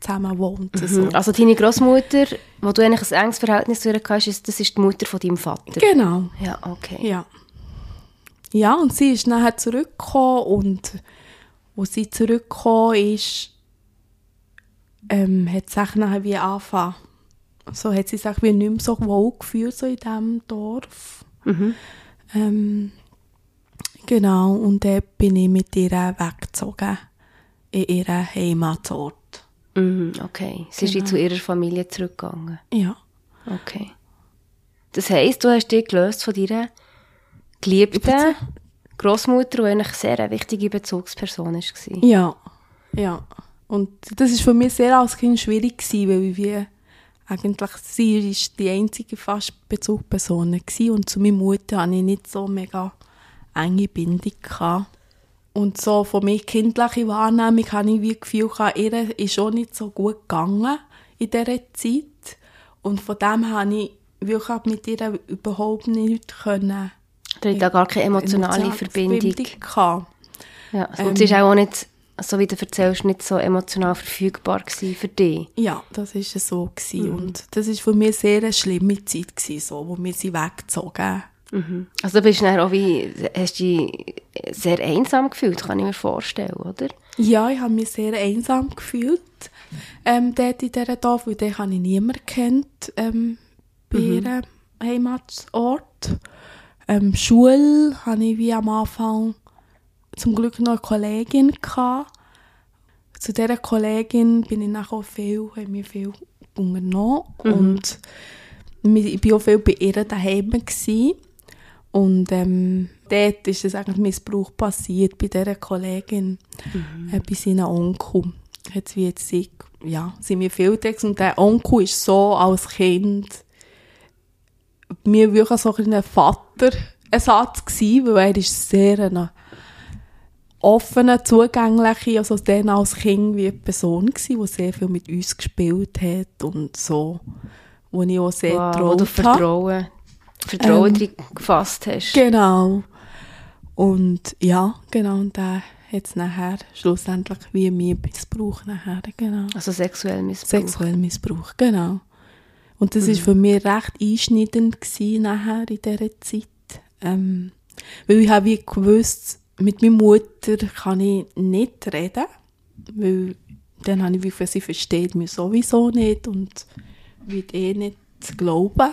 zusammen wohnt. So. Also deine Großmutter, wo du eigentlich ein enges Verhältnis zu ihr hast, das ist die Mutter von deinem Vater. Genau. Ja, okay. Ja. Ja, und sie ist nachher zurückgekommen und wo sie zurückgekommen ist, ähm, hat sie sich nachher wie angefangen. So hat sie sich wie nicht mehr so wohl gefühlt so in diesem Dorf. Ähm, genau, und dann bin ich mit ihr weggezogen in ihren Heimatort. Mhm, okay. Sie ist wie zu ihrer Familie zurückgegangen. Ja. Okay. Das heisst, du hast dich gelöst von deiner geliebten Großmutter, die eigentlich sehr eine wichtige Bezugsperson war. Ja, ja. Und das ist für mich sehr als Kind schwierig gewesen, weil ich wie eigentlich sie ist die einzige fast Bezugsperson und zu meiner Mutter hatte ich nicht so mega enge Bindung gehabt. Und so von mir kindliche Wahrnehmung habe ich wie das Gefühl ihr ist auch nicht so gut gegangen in dieser Zeit. Und von dem habe ich wirklich mit ihr überhaupt nicht können Da hat da gar keine emotionale Verbindung. gehabt. Ja. Und sie war auch nicht, so wie du erzählst, nicht so emotional verfügbar gewesen für dich. Ja, das war so. Gewesen. Und das war für mich sehr eine schlimme Zeit, gewesen, so, wo wir sie weggezogen Also du bist dann auch wie, hast dich sehr einsam gefühlt, kann ich mir vorstellen, oder? Ja, ich habe mich sehr einsam gefühlt ähm, dort in dieser Dorf, weil dort habe ich niemanden kennt ähm, bei mhm. ihrem Heimatort. Ähm, Schule hatte ich wie am Anfang zum Glück noch eine Kollegin. Gehabt. Zu dieser Kollegin bin ich nachher viel, haben wir viel unternommen mhm. und ich war auch viel bei ihr daheim. Gewesen. Und ähm, dort ist es eigentlich Missbrauch passiert bei dieser Kollegin, mhm. äh, bei seinem Onkel. Hat wie jetzt sie, ja, sind wir viel Text und der Onkel ist so als Kind mir wirklich so ein Vaterersatz gewesen, weil er ist sehr eine offene, zugängliche, also dann als Kind wie eine Person gewesen, die sehr viel mit uns gespielt hat und so, wo ich auch sehr wow, traut wo du Vertrauen, Vertrauen ähm, gefasst hast. Genau. Und ja, genau, und der hat es nachher schlussendlich wie mir Missbrauch nachher, genau. Also sexuell Missbrauch. Sexuell Missbrauch, genau. Und das mhm. ist für mich recht einschneidend gewesen nachher in dieser Zeit. Ähm, weil ich habe wie gewusst, mit meiner Mutter kann ich nicht reden, weil dann habe ich wie sie versteht mich sowieso nicht und wird eh nicht glauben.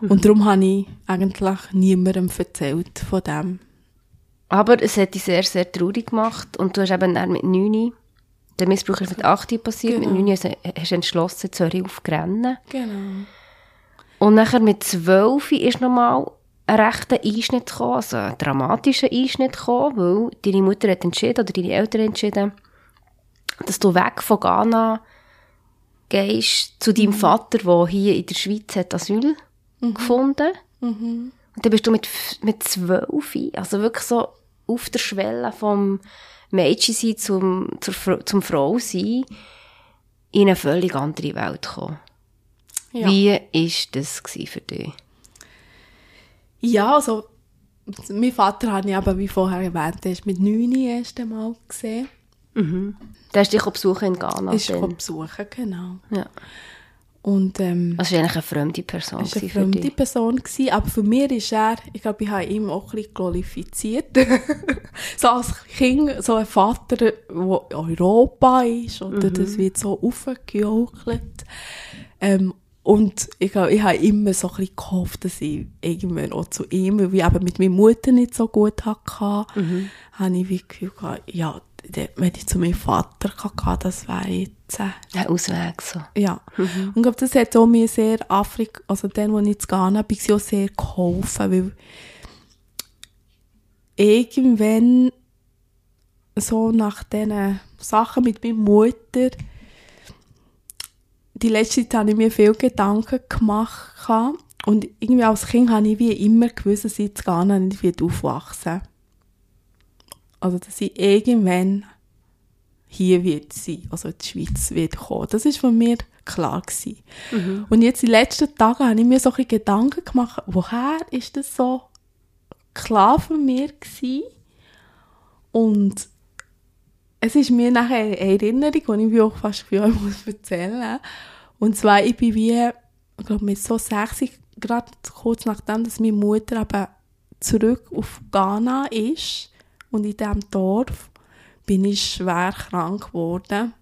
Mhm. Und darum habe ich eigentlich niemandem erzählt von dem. Aber es hat dich sehr, sehr traurig gemacht und du hast eben dann mit 9 der Missbrauch ist mit 8 passiert, genau. mit 9 hast du entschlossen, Zürich aufzurennen. Genau. Und nachher mit 12 ist nochmal ein rechter Einschnitt gekommen, also ein dramatischer Einschnitt gekommen, weil deine Mutter hat entschieden, oder deine Eltern entschieden, dass du weg von Ghana gehst zu deinem mhm. Vater, der hier in der Schweiz hat Asyl mhm. gefunden. Mhm. Und dann bist du mit, mit zwölf, also wirklich so auf der Schwelle vom Mädchensein zum, zur, zum Frausein in eine völlig andere Welt gekommen. Ja. Wie war das für dich? Ja, also mein Vater habe ich aber, wie vorher erwähnt, der ist mit neun erst einmal gesehen. Mhm. Der hast dich besuchen in Ghana? Ich besuchen, genau. Ja. Und, ähm, also war eigentlich eine fremde Person war eine fremde Person, gewesen, aber für mich ist er, ich glaube, ich habe ihn auch ein bisschen qualifiziert. so als Kind, so ein Vater, der Europa ist, oder mhm. das wird so aufgejochelt. Ähm, und ich, ich habe immer so ein bisschen gehofft, dass ich irgendwann auch zu ihm, weil ich eben mit meiner Mutter nicht so gut hatte, mhm. habe ich wie Gefühl gehabt, ja, wenn ich zu meinem Vater kann, das wäre jetzt... Äh, Ein Ausweg so. Ja. Mhm. Und ich glaube, das hat auch mir sehr Afrika, also dann, wo ich zu Ghana bin, auch sehr geholfen, weil irgendwann so nach diesen Sachen mit meiner Mutter die letzte Zeit habe ich mir viel Gedanken gemacht und irgendwie als Kind habe ich wie immer gewusst, dass ich gar nicht aufwachsen Also, dass ich irgendwann hier wird sein, also in die Schweiz wird kommen. Das ist von mir klar gewesen. Mhm. Und jetzt die letzten Tage habe ich mir so ein Gedanken gemacht, woher ist das so klar für mir gewesen? Und es ist mir nachher eine Erinnerung, die ich auch fast für euch muss erzählen muss. Und zwar, ich bin wie, ich glaube, mit so 60, gerade kurz nachdem, dass meine Mutter eben zurück auf Ghana ist und in diesem Dorf bin ich schwer krank geworden.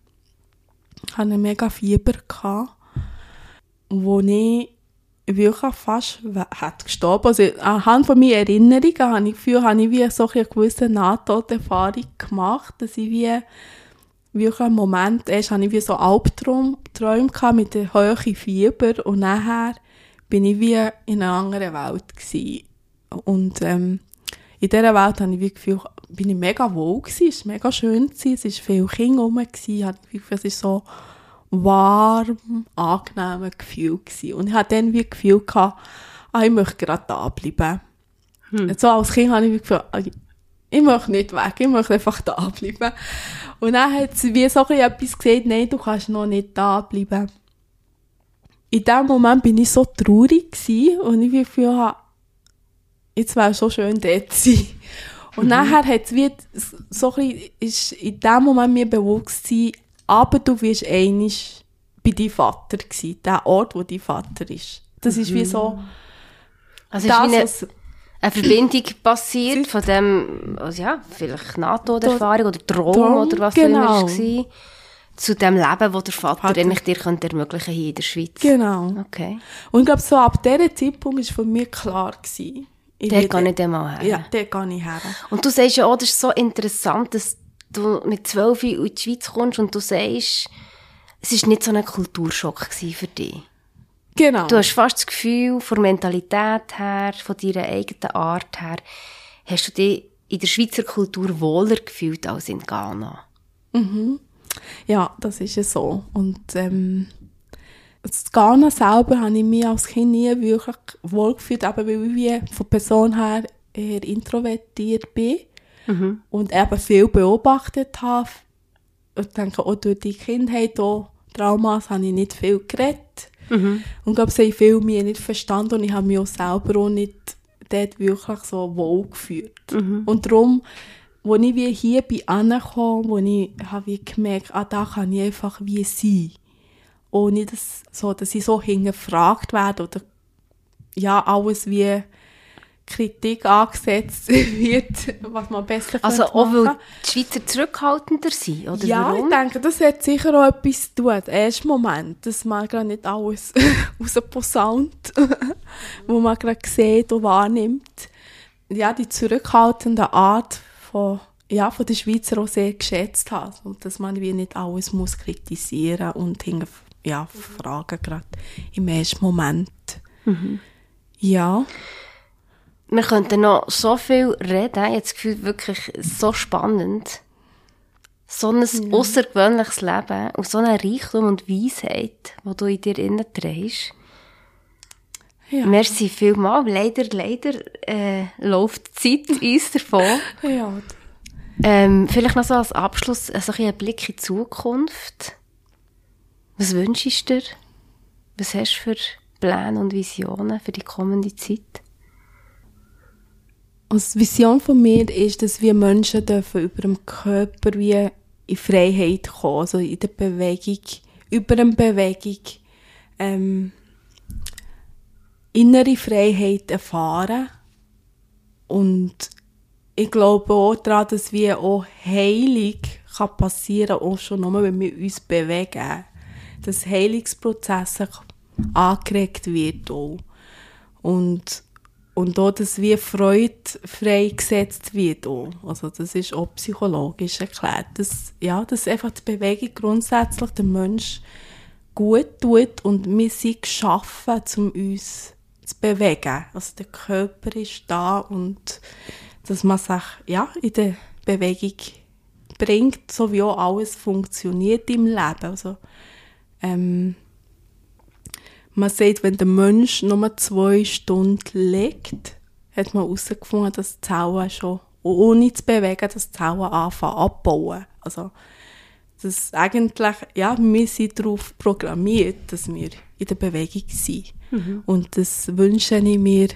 Ich hatte mega Fieber, gehabt, wo ich wirklich fast hat gestorben. Also anhand von meinen Erinnerungen habe ich Gefühl, habe ich wie so eine gewisse Nahtoderfahrung gemacht, dass ich wie wirklich einen Moment, erst hatte ich wie so Albträume mit der hohen Fieber und nachher bin ich wie in einer anderen Welt gewesen. Und ähm, in dieser Welt habe ich wie Gefühl, bin ich mega wohl gewesen, es war mega schön, gewesen, es war viel Kinder rum, gewesen, es war so warm, angenehmes Gefühl gewesen. Und ich hatte dann wie Gefühl gehabt, ah, ich möchte gerade da bleiben. Hm. So als Kind habe ich wie Gefühl, ah, ich möchte nicht weg, ich möchte einfach da bleiben. Und dann hat sie wie so etwas gesagt, nein, du kannst noch nicht da bleiben. In dem Moment bin ich so traurig gewesen und ich wie Gefühl habe, jetzt wäre es so schön dort zu sein. Und mhm. nachher hat es wie so ein bisschen, ist in dem Moment mir bewusst gewesen, aber du wirst einig bei deinem Vater gewesen, der Ort, wo dein Vater ist. Das ist wie so, also das, ist wie eine, eine Verbindung passiert von dem, also ja, vielleicht NATO-Erfahrung oder Traum, oder was genau. auch immer war, zu dem Leben, das der Vater Vater. eigentlich dir könnte ermöglichen hier in der Schweiz. Genau. Okay. Und ich glaube, so ab diesem Zeitpunkt war für mich klar, gewesen, ich Der kann ich dann mal her. Ja, dort gehe ich her. Und du sagst ja auch, das ist so interessant, dass du mit zwölf in die Schweiz kommst und du sagst, es war nicht so ein Kulturschock für dich. Genau. Du hast fast das Gefühl, von der Mentalität her, von deiner eigenen Art her, hast du dich in der Schweizer Kultur wohler gefühlt als in Ghana. Ja, das ist ja so. Und ähm, das Ghana selber habe ich mich als Kind nie wirklich wohlgefühlt, eben weil ich von Person her eher introvertiert bin und eben viel beobachtet habe. Ich denke, auch durch die Kindheit, auch Traumas, habe ich nicht viel geredet. Und ich glaube, sie haben viel mir nicht verstanden und ich habe mich auch selber auch nicht dort wirklich so wohl gefühlt. Und darum, als ich wie hier bin angekommen, wo ich habe wie gemerkt, ah, da kann ich einfach wie sein. Ohne dass, so, dass ich so hingefragt werde oder ja, alles wie Kritik angesetzt wird, was man besser Also auch weil machen. die Schweizer zurückhaltender sind, oder Ja, warum? ich denke, das hat sicher auch etwas zu tun. Der erste Moment, dass man gerade nicht alles rausposaunt, wo man gerade sieht und wahrnimmt. Ja, die zurückhaltende Art von, ja, von der Schweizer auch sehr geschätzt hat. Und dass man wie nicht alles muss kritisieren und hinter, ja, fragen gerade im ersten Moment. Ja. Wir könnten noch so viel reden. Ich habe das Gefühl, wirklich so spannend. So ein außergewöhnliches Leben und so eine Reichtum und Weisheit, die du in dir innen trägst. Ja. Merci vielmals. Leider, leider äh, läuft die Zeit uns davon. ja. Ähm, vielleicht noch so als Abschluss also ein Blick in die Zukunft. Was wünschst du dir? Was hast du für Pläne und Visionen für die kommende Zeit? Und die Vision von mir ist, dass wir Menschen dürfen über dem Körper wie in Freiheit kommen, also in der Bewegung, über eine Bewegung, ähm, innere Freiheit erfahren. Und ich glaube auch daran, dass wir auch Heilung kann passieren, auch schon nur, wenn wir uns bewegen. Dass Heilungsprozesse angeregt wird auch. Und, und auch, dass wie Freude freigesetzt wird auch. Also das ist auch psychologisch erklärt. Dass, ja, dass einfach die Bewegung grundsätzlich den Mensch gut tut und wir sind geschaffen, um uns zu bewegen. Also der Körper ist da und dass man sich ja, in der Bewegung bringt, so wie auch alles funktioniert im Leben. Also, ähm, man sieht, wenn der Mensch nur zwei Stunden liegt, hat man herausgefunden, dass die Zellen schon, ohne zu bewegen, dass die Zellen anfangen abbauen. Also, das eigentlich, ja, wir sind darauf programmiert, dass wir in der Bewegung sind. Und das wünsche ich mir,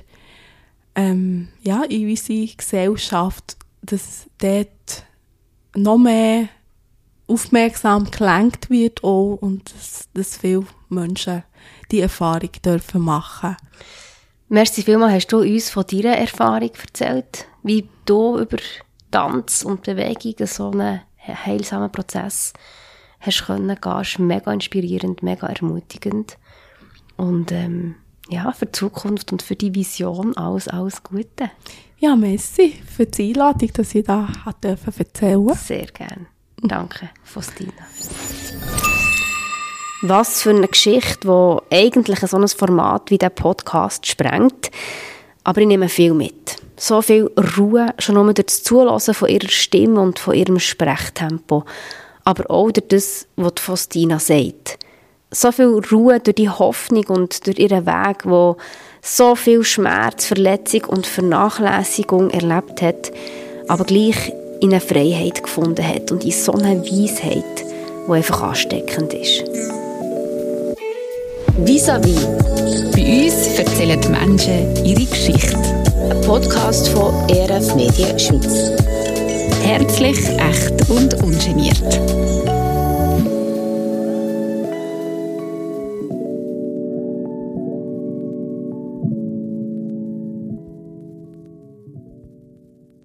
ähm, ja, in unserer Gesellschaft, dass dort noch mehr aufmerksam gelenkt wird auch und dass, dass viele Menschen die Erfahrung dürfen machen. Merci vielmals, hast du uns von deiner Erfahrung erzählt, wie du über Tanz und Bewegung so einen heilsamen Prozess hast können gehen. ist mega inspirierend, mega ermutigend. Und ähm, ja, für die Zukunft und für die Vision alles, alles Gute. Ja, merci für die Einladung, dass ich da erzählen. Sehr gern. Danke, Faustina. Was für eine Geschichte, die eigentlich so ein Format wie der Podcast sprengt. Aber ich nehme viel mit. So viel Ruhe, schon nur durch das Zulassen von ihrer Stimme und von ihrem Sprechtempo. Aber auch durch das, was Faustina sagt. So viel Ruhe durch die Hoffnung und durch ihren Weg, wo so viel Schmerz, Verletzung und Vernachlässigung erlebt hat, aber gleich in eine Freiheit gefunden hat und in so eine Weisheit, die einfach ansteckend ist. Vis-à-vis. Bei uns erzählen die Menschen ihre Geschichte. Ein Podcast von ERF Medien Schweiz. Herzlich, echt und ungeniert.